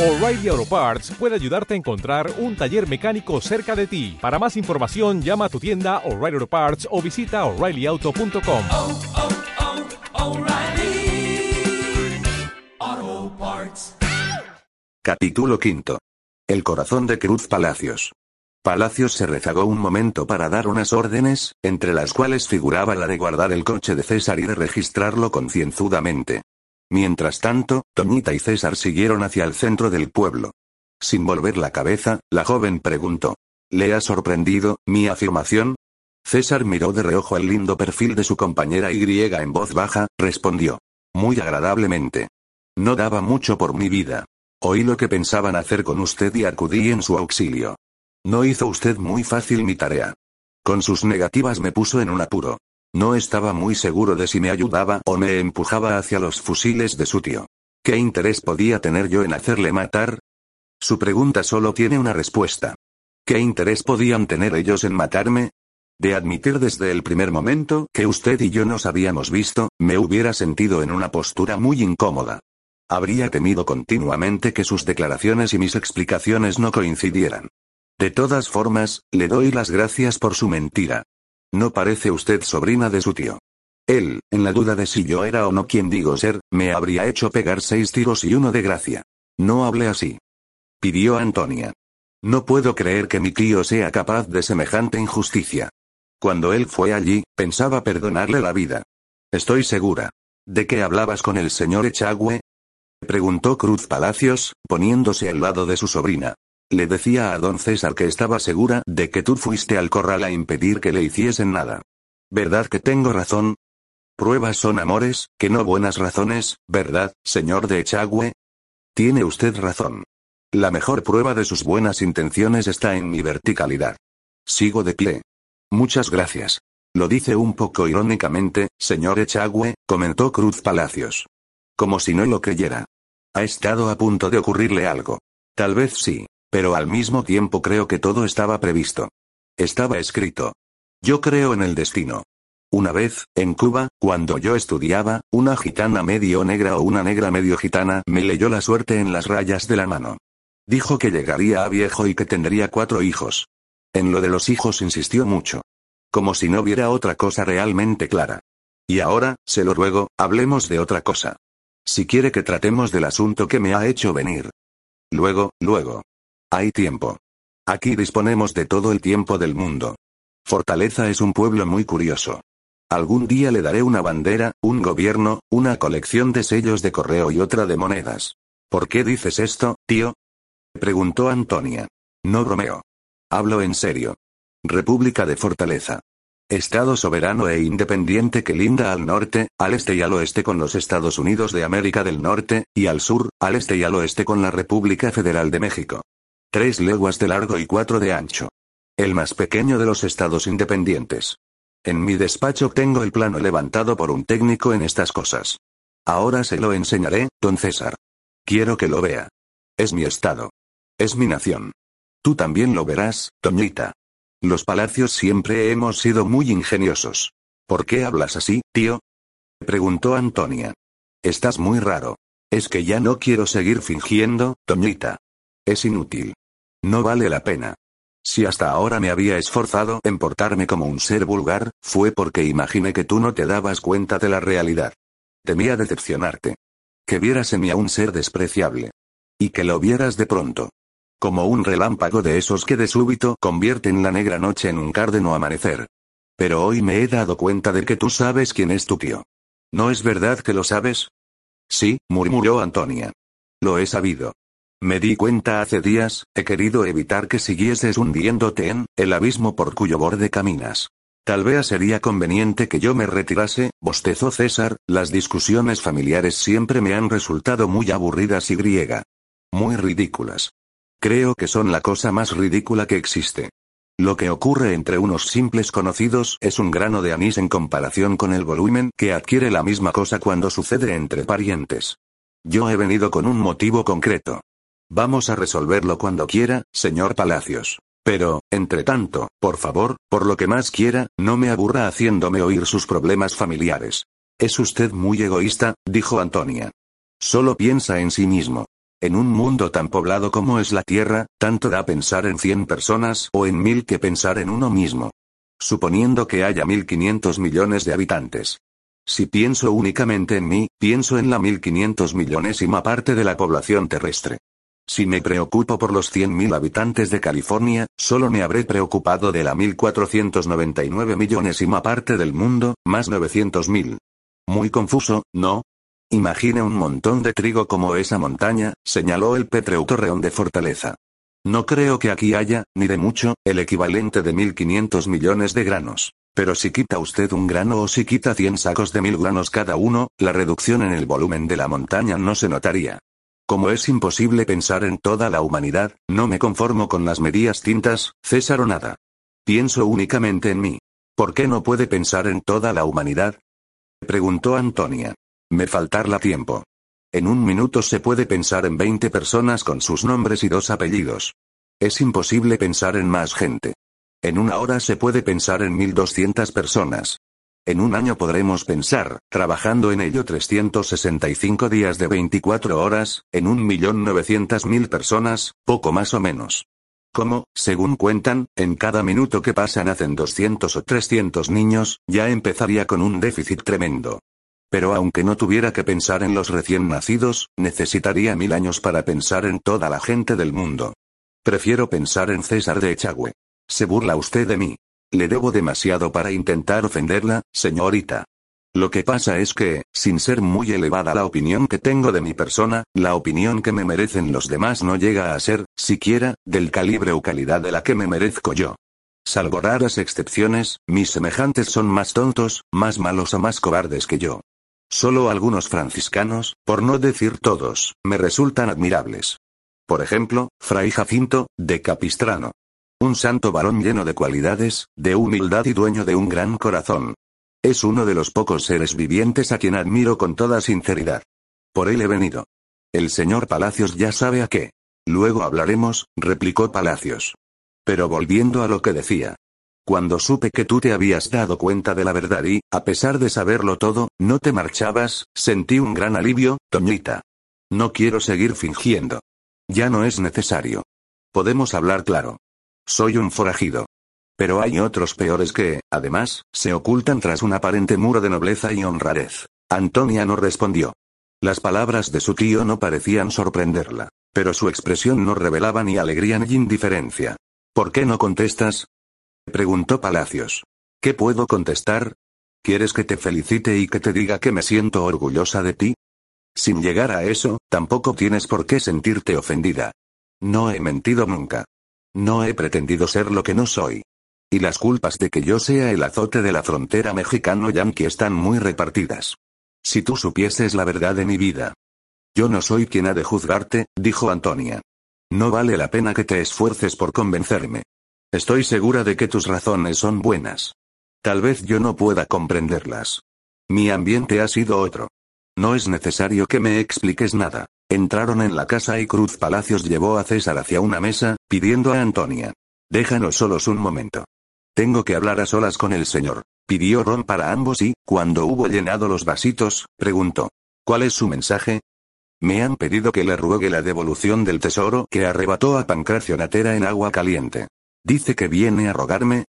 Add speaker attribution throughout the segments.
Speaker 1: O'Reilly Auto Parts puede ayudarte a encontrar un taller mecánico cerca de ti. Para más información, llama a tu tienda O'Reilly Auto Parts o visita oreillyauto.com.
Speaker 2: oh, oh, Parts.
Speaker 3: Capítulo quinto. El corazón de Cruz Palacios. Palacios se rezagó un momento para dar unas órdenes, entre las cuales figuraba la de guardar el coche de César y de registrarlo concienzudamente. Mientras tanto, Toñita y César siguieron hacia el centro del pueblo. Sin volver la cabeza, la joven preguntó. ¿Le ha sorprendido, mi afirmación? César miró de reojo el lindo perfil de su compañera Y en voz baja, respondió. Muy agradablemente. No daba mucho por mi vida. Oí lo que pensaban hacer con usted y acudí en su auxilio. No hizo usted muy fácil mi tarea. Con sus negativas me puso en un apuro. No estaba muy seguro de si me ayudaba o me empujaba hacia los fusiles de su tío. ¿Qué interés podía tener yo en hacerle matar? Su pregunta solo tiene una respuesta. ¿Qué interés podían tener ellos en matarme? De admitir desde el primer momento que usted y yo nos habíamos visto, me hubiera sentido en una postura muy incómoda. Habría temido continuamente que sus declaraciones y mis explicaciones no coincidieran. De todas formas, le doy las gracias por su mentira. No parece usted sobrina de su tío. Él, en la duda de si yo era o no quien digo ser, me habría hecho pegar seis tiros y uno de gracia. No hable así. Pidió Antonia. No puedo creer que mi tío sea capaz de semejante injusticia. Cuando él fue allí, pensaba perdonarle la vida. Estoy segura. ¿De qué hablabas con el señor Echagüe? Preguntó Cruz Palacios, poniéndose al lado de su sobrina. Le decía a don César que estaba segura de que tú fuiste al corral a impedir que le hiciesen nada. ¿Verdad que tengo razón? Pruebas son amores, que no buenas razones, ¿verdad, señor de Echagüe? Tiene usted razón. La mejor prueba de sus buenas intenciones está en mi verticalidad. Sigo de pie. Muchas gracias. Lo dice un poco irónicamente, señor Echagüe, comentó Cruz Palacios. Como si no lo creyera. Ha estado a punto de ocurrirle algo. Tal vez sí. Pero al mismo tiempo creo que todo estaba previsto. Estaba escrito. Yo creo en el destino. Una vez, en Cuba, cuando yo estudiaba, una gitana medio negra o una negra medio gitana me leyó la suerte en las rayas de la mano. Dijo que llegaría a viejo y que tendría cuatro hijos. En lo de los hijos insistió mucho. Como si no viera otra cosa realmente clara. Y ahora, se lo ruego, hablemos de otra cosa. Si quiere que tratemos del asunto que me ha hecho venir. Luego, luego. Hay tiempo. Aquí disponemos de todo el tiempo del mundo. Fortaleza es un pueblo muy curioso. Algún día le daré una bandera, un gobierno, una colección de sellos de correo y otra de monedas. ¿Por qué dices esto, tío? Preguntó Antonia. No bromeo. Hablo en serio. República de Fortaleza. Estado soberano e independiente que linda al norte, al este y al oeste con los Estados Unidos de América del Norte, y al sur, al este y al oeste con la República Federal de México. Tres leguas de largo y cuatro de ancho. El más pequeño de los estados independientes. En mi despacho tengo el plano levantado por un técnico en estas cosas. Ahora se lo enseñaré, don César. Quiero que lo vea. Es mi estado. Es mi nación. Tú también lo verás, Toñita. Los palacios siempre hemos sido muy ingeniosos. ¿Por qué hablas así, tío? Preguntó Antonia. Estás muy raro. Es que ya no quiero seguir fingiendo, Toñita. Es inútil. No vale la pena. Si hasta ahora me había esforzado en portarme como un ser vulgar, fue porque imaginé que tú no te dabas cuenta de la realidad. Temía decepcionarte. Que vieras en mí a un ser despreciable. Y que lo vieras de pronto. Como un relámpago de esos que de súbito convierten la negra noche en un cárdeno amanecer. Pero hoy me he dado cuenta de que tú sabes quién es tu tío. ¿No es verdad que lo sabes? Sí, murmuró Antonia. Lo he sabido. Me di cuenta hace días, he querido evitar que siguieses hundiéndote en el abismo por cuyo borde caminas. Tal vez sería conveniente que yo me retirase, bostezó César, las discusiones familiares siempre me han resultado muy aburridas y griega. Muy ridículas. Creo que son la cosa más ridícula que existe. Lo que ocurre entre unos simples conocidos es un grano de anís en comparación con el volumen que adquiere la misma cosa cuando sucede entre parientes. Yo he venido con un motivo concreto. Vamos a resolverlo cuando quiera, señor Palacios. Pero, entre tanto, por favor, por lo que más quiera, no me aburra haciéndome oír sus problemas familiares. Es usted muy egoísta, dijo Antonia. Solo piensa en sí mismo. En un mundo tan poblado como es la Tierra, tanto da pensar en 100 personas o en mil que pensar en uno mismo. Suponiendo que haya 1500 millones de habitantes. Si pienso únicamente en mí, pienso en la 1500 millonesima parte de la población terrestre. Si me preocupo por los 100.000 habitantes de California, solo me habré preocupado de la 1499 millonesima parte del mundo, más 900.000. Muy confuso, ¿no? Imagine un montón de trigo como esa montaña, señaló el Petreu Torreón de Fortaleza. No creo que aquí haya, ni de mucho, el equivalente de 1.500 millones de granos. Pero si quita usted un grano o si quita 100 sacos de mil granos cada uno, la reducción en el volumen de la montaña no se notaría. Como es imposible pensar en toda la humanidad, no me conformo con las medias tintas, César o nada. Pienso únicamente en mí. ¿Por qué no puede pensar en toda la humanidad? Preguntó Antonia. Me faltará tiempo. En un minuto se puede pensar en 20 personas con sus nombres y dos apellidos. Es imposible pensar en más gente. En una hora se puede pensar en 1200 personas. En un año podremos pensar, trabajando en ello 365 días de 24 horas, en un millón novecientas mil personas, poco más o menos. Como, según cuentan, en cada minuto que pasa nacen 200 o 300 niños, ya empezaría con un déficit tremendo. Pero aunque no tuviera que pensar en los recién nacidos, necesitaría mil años para pensar en toda la gente del mundo. Prefiero pensar en César de Echagüe. Se burla usted de mí. Le debo demasiado para intentar ofenderla, señorita. Lo que pasa es que, sin ser muy elevada la opinión que tengo de mi persona, la opinión que me merecen los demás no llega a ser, siquiera, del calibre o calidad de la que me merezco yo. Salvo raras excepciones, mis semejantes son más tontos, más malos o más cobardes que yo. Solo algunos franciscanos, por no decir todos, me resultan admirables. Por ejemplo, Fray Jacinto, de Capistrano. Un santo varón lleno de cualidades, de humildad y dueño de un gran corazón. Es uno de los pocos seres vivientes a quien admiro con toda sinceridad. Por él he venido. El señor Palacios ya sabe a qué. Luego hablaremos, replicó Palacios. Pero volviendo a lo que decía. Cuando supe que tú te habías dado cuenta de la verdad y, a pesar de saberlo todo, no te marchabas, sentí un gran alivio, Toñita. No quiero seguir fingiendo. Ya no es necesario. Podemos hablar claro. Soy un forajido. Pero hay otros peores que, además, se ocultan tras un aparente muro de nobleza y honradez. Antonia no respondió. Las palabras de su tío no parecían sorprenderla, pero su expresión no revelaba ni alegría ni indiferencia. ¿Por qué no contestas? preguntó Palacios. ¿Qué puedo contestar? ¿Quieres que te felicite y que te diga que me siento orgullosa de ti? Sin llegar a eso, tampoco tienes por qué sentirte ofendida. No he mentido nunca. No he pretendido ser lo que no soy. Y las culpas de que yo sea el azote de la frontera mexicano-yanqui están muy repartidas. Si tú supieses la verdad de mi vida. Yo no soy quien ha de juzgarte, dijo Antonia. No vale la pena que te esfuerces por convencerme. Estoy segura de que tus razones son buenas. Tal vez yo no pueda comprenderlas. Mi ambiente ha sido otro. No es necesario que me expliques nada. Entraron en la casa y Cruz Palacios llevó a César hacia una mesa, pidiendo a Antonia. Déjanos solos un momento. Tengo que hablar a solas con el señor. Pidió ron para ambos y, cuando hubo llenado los vasitos, preguntó. ¿Cuál es su mensaje? Me han pedido que le ruegue la devolución del tesoro que arrebató a Pancracio Natera en agua caliente. ¿Dice que viene a rogarme?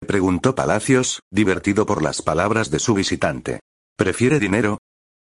Speaker 3: Preguntó Palacios, divertido por las palabras de su visitante. ¿Prefiere dinero?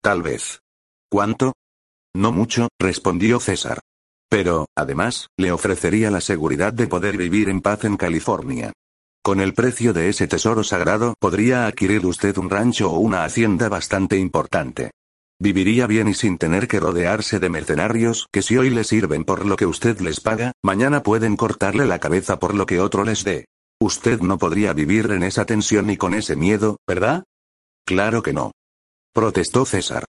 Speaker 3: Tal vez. ¿Cuánto? No mucho, respondió César. Pero, además, le ofrecería la seguridad de poder vivir en paz en California. Con el precio de ese tesoro sagrado podría adquirir usted un rancho o una hacienda bastante importante. Viviría bien y sin tener que rodearse de mercenarios que si hoy le sirven por lo que usted les paga, mañana pueden cortarle la cabeza por lo que otro les dé. Usted no podría vivir en esa tensión ni con ese miedo, ¿verdad? Claro que no. Protestó César.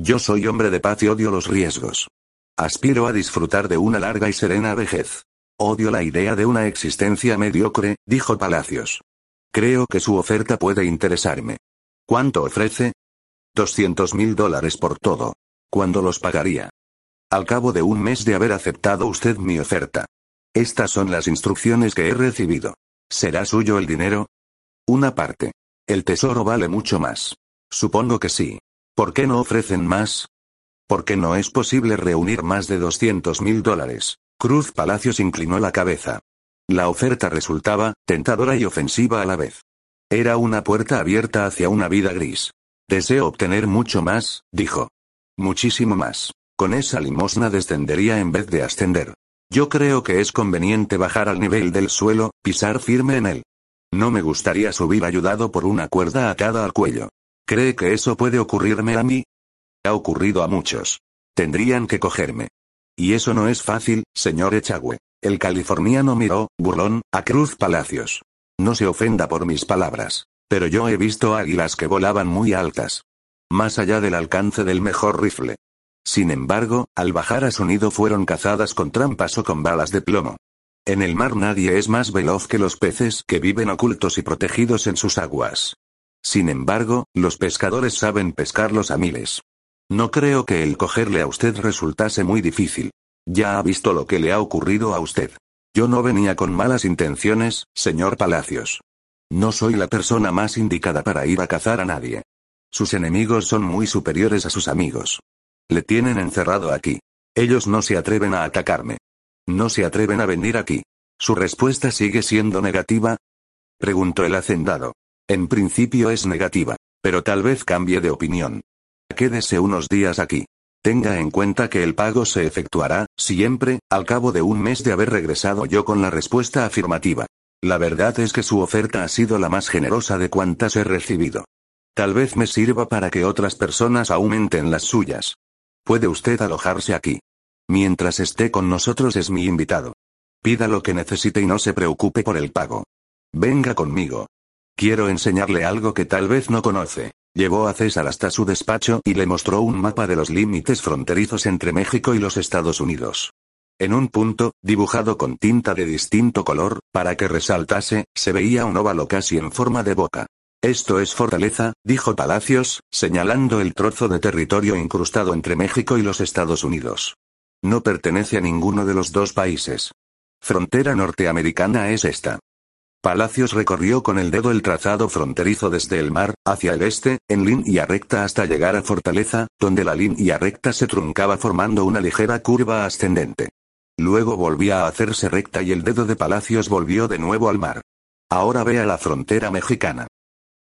Speaker 3: Yo soy hombre de paz y odio los riesgos. Aspiro a disfrutar de una larga y serena vejez. Odio la idea de una existencia mediocre, dijo Palacios. Creo que su oferta puede interesarme. ¿Cuánto ofrece? Doscientos mil dólares por todo. ¿Cuándo los pagaría? Al cabo de un mes de haber aceptado usted mi oferta. Estas son las instrucciones que he recibido. ¿Será suyo el dinero? Una parte. El tesoro vale mucho más. Supongo que sí. ¿Por qué no ofrecen más? Porque no es posible reunir más de 200 mil dólares. Cruz Palacios inclinó la cabeza. La oferta resultaba, tentadora y ofensiva a la vez. Era una puerta abierta hacia una vida gris. Deseo obtener mucho más, dijo. Muchísimo más. Con esa limosna descendería en vez de ascender. Yo creo que es conveniente bajar al nivel del suelo, pisar firme en él. No me gustaría subir ayudado por una cuerda atada al cuello. ¿Cree que eso puede ocurrirme a mí? Ha ocurrido a muchos. Tendrían que cogerme. Y eso no es fácil, señor Echagüe. El californiano miró, burlón, a Cruz Palacios. No se ofenda por mis palabras. Pero yo he visto águilas que volaban muy altas. Más allá del alcance del mejor rifle. Sin embargo, al bajar a su nido fueron cazadas con trampas o con balas de plomo. En el mar nadie es más veloz que los peces que viven ocultos y protegidos en sus aguas. Sin embargo, los pescadores saben pescarlos a miles. No creo que el cogerle a usted resultase muy difícil. Ya ha visto lo que le ha ocurrido a usted. Yo no venía con malas intenciones, señor Palacios. No soy la persona más indicada para ir a cazar a nadie. Sus enemigos son muy superiores a sus amigos. Le tienen encerrado aquí. Ellos no se atreven a atacarme. No se atreven a venir aquí. ¿Su respuesta sigue siendo negativa? Preguntó el hacendado. En principio es negativa, pero tal vez cambie de opinión. Quédese unos días aquí. Tenga en cuenta que el pago se efectuará, siempre, al cabo de un mes de haber regresado yo con la respuesta afirmativa. La verdad es que su oferta ha sido la más generosa de cuantas he recibido. Tal vez me sirva para que otras personas aumenten las suyas. Puede usted alojarse aquí. Mientras esté con nosotros es mi invitado. Pida lo que necesite y no se preocupe por el pago. Venga conmigo. Quiero enseñarle algo que tal vez no conoce. Llevó a César hasta su despacho y le mostró un mapa de los límites fronterizos entre México y los Estados Unidos. En un punto, dibujado con tinta de distinto color, para que resaltase, se veía un óvalo casi en forma de boca. Esto es Fortaleza, dijo Palacios, señalando el trozo de territorio incrustado entre México y los Estados Unidos. No pertenece a ninguno de los dos países. Frontera norteamericana es esta. Palacios recorrió con el dedo el trazado fronterizo desde el mar, hacia el este, en línea recta hasta llegar a Fortaleza, donde la línea recta se truncaba formando una ligera curva ascendente. Luego volvía a hacerse recta y el dedo de Palacios volvió de nuevo al mar. Ahora ve a la frontera mexicana.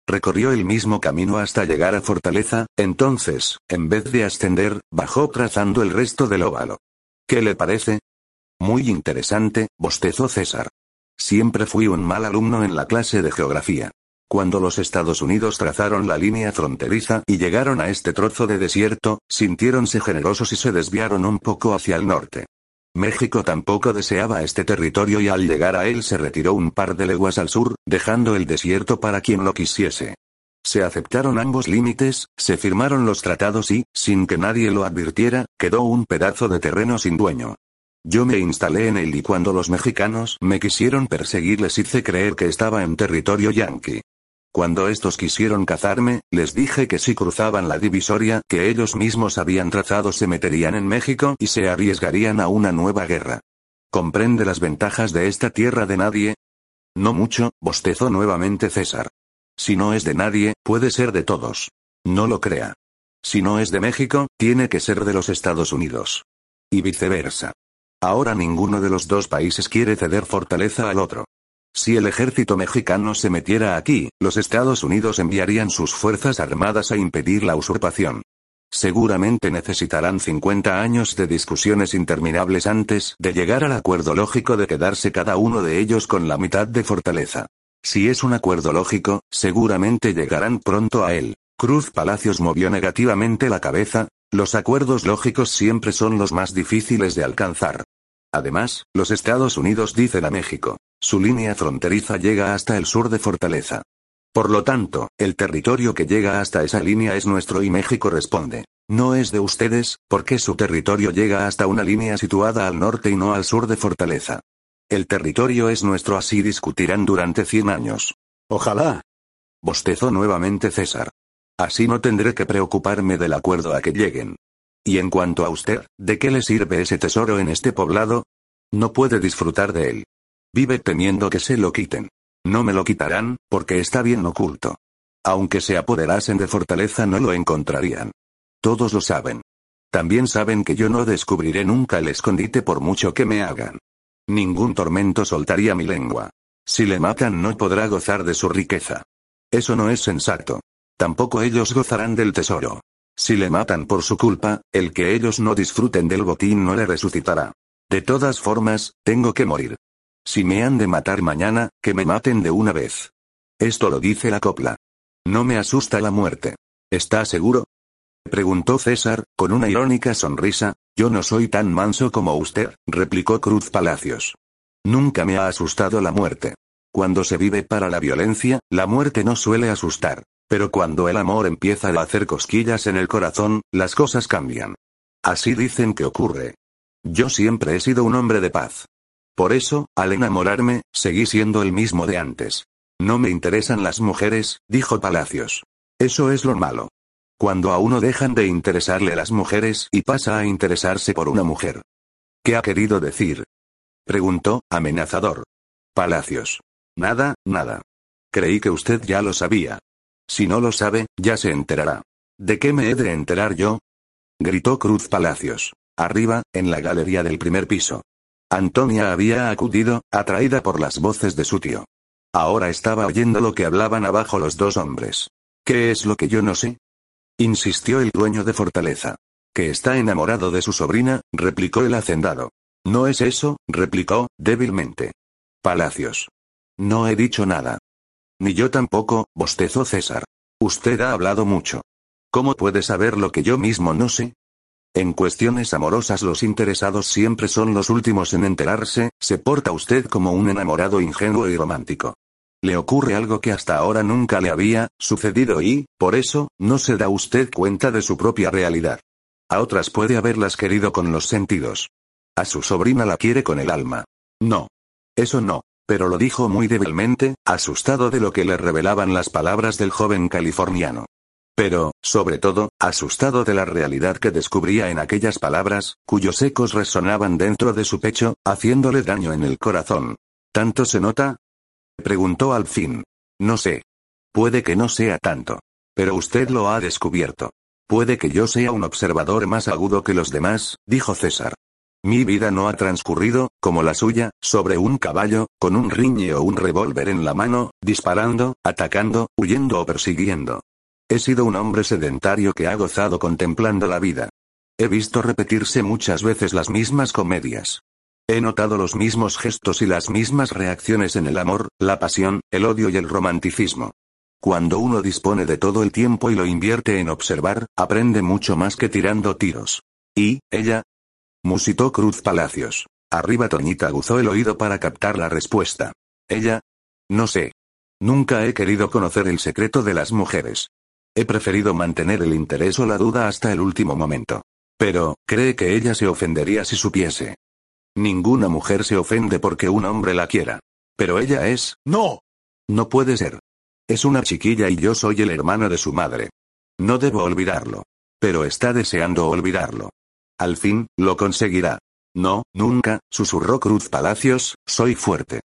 Speaker 3: Recorrió el mismo camino hasta llegar a Fortaleza, entonces, en vez de ascender, bajó trazando el resto del óvalo. ¿Qué le parece? Muy interesante, bostezó César. Siempre fui un mal alumno en la clase de geografía. Cuando los Estados Unidos trazaron la línea fronteriza y llegaron a este trozo de desierto, sintiéronse generosos y se desviaron un poco hacia el norte. México tampoco deseaba este territorio y al llegar a él se retiró un par de leguas al sur, dejando el desierto para quien lo quisiese. Se aceptaron ambos límites, se firmaron los tratados y, sin que nadie lo advirtiera, quedó un pedazo de terreno sin dueño. Yo me instalé en él y cuando los mexicanos me quisieron perseguir les hice creer que estaba en territorio yanqui. Cuando estos quisieron cazarme, les dije que si cruzaban la divisoria que ellos mismos habían trazado se meterían en México y se arriesgarían a una nueva guerra. ¿Comprende las ventajas de esta tierra de nadie? No mucho, bostezó nuevamente César. Si no es de nadie, puede ser de todos. No lo crea. Si no es de México, tiene que ser de los Estados Unidos. Y viceversa. Ahora ninguno de los dos países quiere ceder fortaleza al otro. Si el ejército mexicano se metiera aquí, los Estados Unidos enviarían sus fuerzas armadas a impedir la usurpación. Seguramente necesitarán 50 años de discusiones interminables antes de llegar al acuerdo lógico de quedarse cada uno de ellos con la mitad de fortaleza. Si es un acuerdo lógico, seguramente llegarán pronto a él. Cruz Palacios movió negativamente la cabeza, los acuerdos lógicos siempre son los más difíciles de alcanzar. Además, los Estados Unidos dicen a México, su línea fronteriza llega hasta el sur de Fortaleza. Por lo tanto, el territorio que llega hasta esa línea es nuestro y México responde. No es de ustedes, porque su territorio llega hasta una línea situada al norte y no al sur de Fortaleza. El territorio es nuestro, así discutirán durante 100 años. Ojalá. Bostezó nuevamente César. Así no tendré que preocuparme del acuerdo a que lleguen. Y en cuanto a usted, ¿de qué le sirve ese tesoro en este poblado? No puede disfrutar de él. Vive temiendo que se lo quiten. No me lo quitarán, porque está bien oculto. Aunque se apoderasen de fortaleza no lo encontrarían. Todos lo saben. También saben que yo no descubriré nunca el escondite por mucho que me hagan. Ningún tormento soltaría mi lengua. Si le matan no podrá gozar de su riqueza. Eso no es sensato. Tampoco ellos gozarán del tesoro. Si le matan por su culpa, el que ellos no disfruten del botín no le resucitará. De todas formas, tengo que morir. Si me han de matar mañana, que me maten de una vez. Esto lo dice la copla. No me asusta la muerte. ¿Está seguro? Preguntó César, con una irónica sonrisa. Yo no soy tan manso como usted, replicó Cruz Palacios. Nunca me ha asustado la muerte. Cuando se vive para la violencia, la muerte no suele asustar. Pero cuando el amor empieza a hacer cosquillas en el corazón, las cosas cambian. Así dicen que ocurre. Yo siempre he sido un hombre de paz. Por eso, al enamorarme, seguí siendo el mismo de antes. No me interesan las mujeres, dijo Palacios. Eso es lo malo. Cuando a uno dejan de interesarle las mujeres y pasa a interesarse por una mujer. ¿Qué ha querido decir? Preguntó, amenazador. Palacios. Nada, nada. Creí que usted ya lo sabía. Si no lo sabe, ya se enterará. ¿De qué me he de enterar yo? Gritó Cruz Palacios. Arriba, en la galería del primer piso. Antonia había acudido, atraída por las voces de su tío. Ahora estaba oyendo lo que hablaban abajo los dos hombres. ¿Qué es lo que yo no sé? Insistió el dueño de Fortaleza. Que está enamorado de su sobrina, replicó el hacendado. No es eso, replicó, débilmente. Palacios. No he dicho nada. Ni yo tampoco, bostezó César. Usted ha hablado mucho. ¿Cómo puede saber lo que yo mismo no sé? En cuestiones amorosas los interesados siempre son los últimos en enterarse, se porta usted como un enamorado ingenuo y romántico. Le ocurre algo que hasta ahora nunca le había sucedido y, por eso, no se da usted cuenta de su propia realidad. A otras puede haberlas querido con los sentidos. A su sobrina la quiere con el alma. No. Eso no pero lo dijo muy débilmente, asustado de lo que le revelaban las palabras del joven californiano. Pero, sobre todo, asustado de la realidad que descubría en aquellas palabras, cuyos ecos resonaban dentro de su pecho, haciéndole daño en el corazón. ¿Tanto se nota? preguntó al fin. No sé. Puede que no sea tanto. Pero usted lo ha descubierto. Puede que yo sea un observador más agudo que los demás, dijo César. Mi vida no ha transcurrido, como la suya, sobre un caballo, con un riñe o un revólver en la mano, disparando, atacando, huyendo o persiguiendo. He sido un hombre sedentario que ha gozado contemplando la vida. He visto repetirse muchas veces las mismas comedias. He notado los mismos gestos y las mismas reacciones en el amor, la pasión, el odio y el romanticismo. Cuando uno dispone de todo el tiempo y lo invierte en observar, aprende mucho más que tirando tiros. Y, ella, Musitó Cruz Palacios. Arriba Toñita aguzó el oído para captar la respuesta. Ella. No sé. Nunca he querido conocer el secreto de las mujeres. He preferido mantener el interés o la duda hasta el último momento. Pero, cree que ella se ofendería si supiese. Ninguna mujer se ofende porque un hombre la quiera. Pero ella es... No. No puede ser. Es una chiquilla y yo soy el hermano de su madre. No debo olvidarlo. Pero está deseando olvidarlo. Al fin, lo conseguirá. No, nunca, susurró Cruz Palacios, soy fuerte.